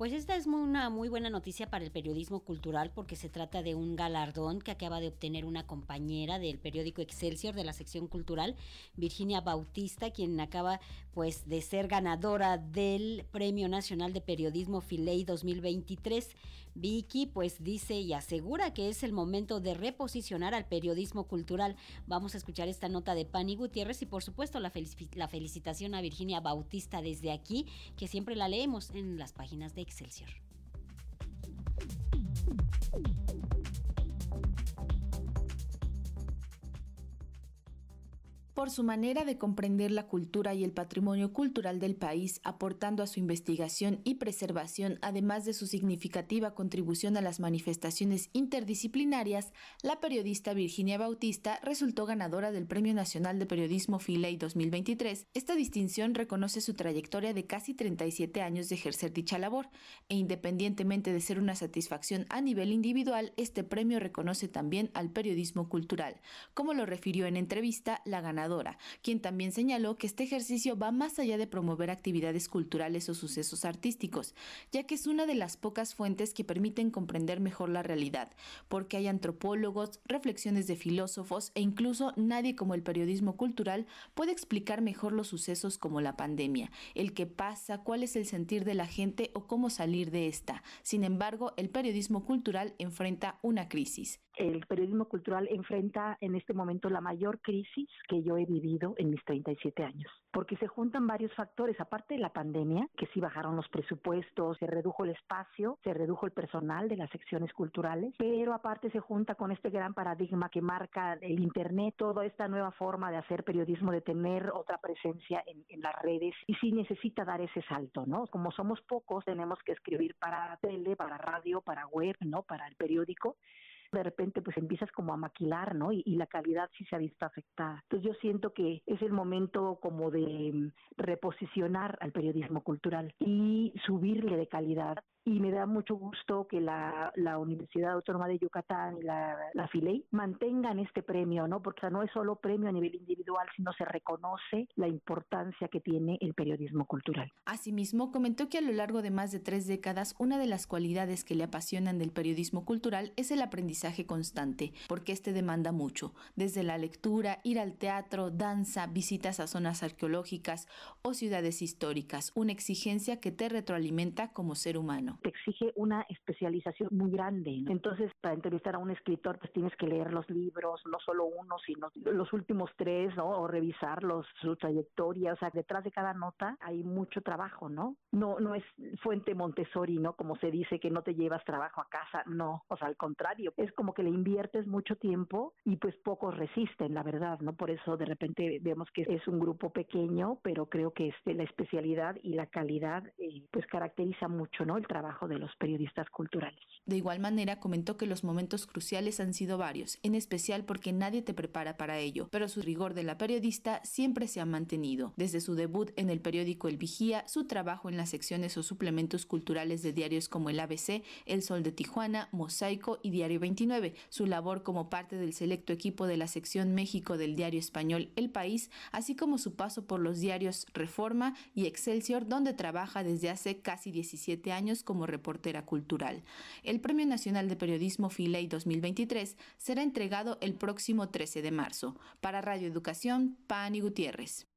Pues esta es una muy buena noticia para el periodismo cultural porque se trata de un galardón que acaba de obtener una compañera del periódico Excelsior de la sección cultural, Virginia Bautista, quien acaba pues de ser ganadora del Premio Nacional de Periodismo Filey 2023. Vicky pues dice y asegura que es el momento de reposicionar al periodismo cultural. Vamos a escuchar esta nota de Pani Gutiérrez y por supuesto la, la felicitación a Virginia Bautista desde aquí, que siempre la leemos en las páginas de Excelsior. Por su manera de comprender la cultura y el patrimonio cultural del país, aportando a su investigación y preservación, además de su significativa contribución a las manifestaciones interdisciplinarias, la periodista Virginia Bautista resultó ganadora del Premio Nacional de Periodismo Filey 2023. Esta distinción reconoce su trayectoria de casi 37 años de ejercer dicha labor, e independientemente de ser una satisfacción a nivel individual, este premio reconoce también al periodismo cultural, como lo refirió en entrevista la ganadora quien también señaló que este ejercicio va más allá de promover actividades culturales o sucesos artísticos, ya que es una de las pocas fuentes que permiten comprender mejor la realidad, porque hay antropólogos, reflexiones de filósofos e incluso nadie como el periodismo cultural puede explicar mejor los sucesos como la pandemia, el que pasa, cuál es el sentir de la gente o cómo salir de esta. Sin embargo, el periodismo cultural enfrenta una crisis el periodismo cultural enfrenta en este momento la mayor crisis que yo he vivido en mis 37 años, porque se juntan varios factores, aparte de la pandemia, que sí bajaron los presupuestos, se redujo el espacio, se redujo el personal de las secciones culturales, pero aparte se junta con este gran paradigma que marca el Internet, toda esta nueva forma de hacer periodismo, de tener otra presencia en, en las redes, y sí necesita dar ese salto, ¿no? Como somos pocos, tenemos que escribir para tele, para radio, para web, ¿no? Para el periódico de repente pues empiezas como a maquilar, ¿no? Y, y, la calidad sí se ha visto afectada. Entonces yo siento que es el momento como de mm, reposicionar al periodismo cultural y subirle de calidad y me da mucho gusto que la, la Universidad Autónoma de Yucatán y la, la FILEI mantengan este premio, ¿no? Porque no es solo premio a nivel individual, sino se reconoce la importancia que tiene el periodismo cultural. Asimismo, comentó que a lo largo de más de tres décadas, una de las cualidades que le apasionan del periodismo cultural es el aprendizaje constante, porque este demanda mucho, desde la lectura, ir al teatro, danza, visitas a zonas arqueológicas o ciudades históricas, una exigencia que te retroalimenta como ser humano te exige una especialización muy grande. Entonces, para entrevistar a un escritor, pues tienes que leer los libros, no solo uno, sino los últimos tres, ¿no? O revisarlos, su trayectoria. O sea, detrás de cada nota hay mucho trabajo, ¿no? No, no es fuente Montessori, ¿no? Como se dice que no te llevas trabajo a casa, no, o sea, al contrario, es como que le inviertes mucho tiempo y pues pocos resisten, la verdad, ¿no? Por eso de repente vemos que es un grupo pequeño, pero creo que este, la especialidad y la calidad eh, pues caracteriza mucho, ¿no? El de los periodistas culturales. De igual manera, comentó que los momentos cruciales han sido varios, en especial porque nadie te prepara para ello, pero su rigor de la periodista siempre se ha mantenido. Desde su debut en el periódico El Vigía, su trabajo en las secciones o suplementos culturales de diarios como el ABC, El Sol de Tijuana, Mosaico y Diario 29, su labor como parte del selecto equipo de la sección México del diario español El País, así como su paso por los diarios Reforma y Excelsior, donde trabaja desde hace casi 17 años como reportera cultural. El Premio Nacional de Periodismo Filey 2023 será entregado el próximo 13 de marzo. Para Radio Educación, Pani Gutiérrez.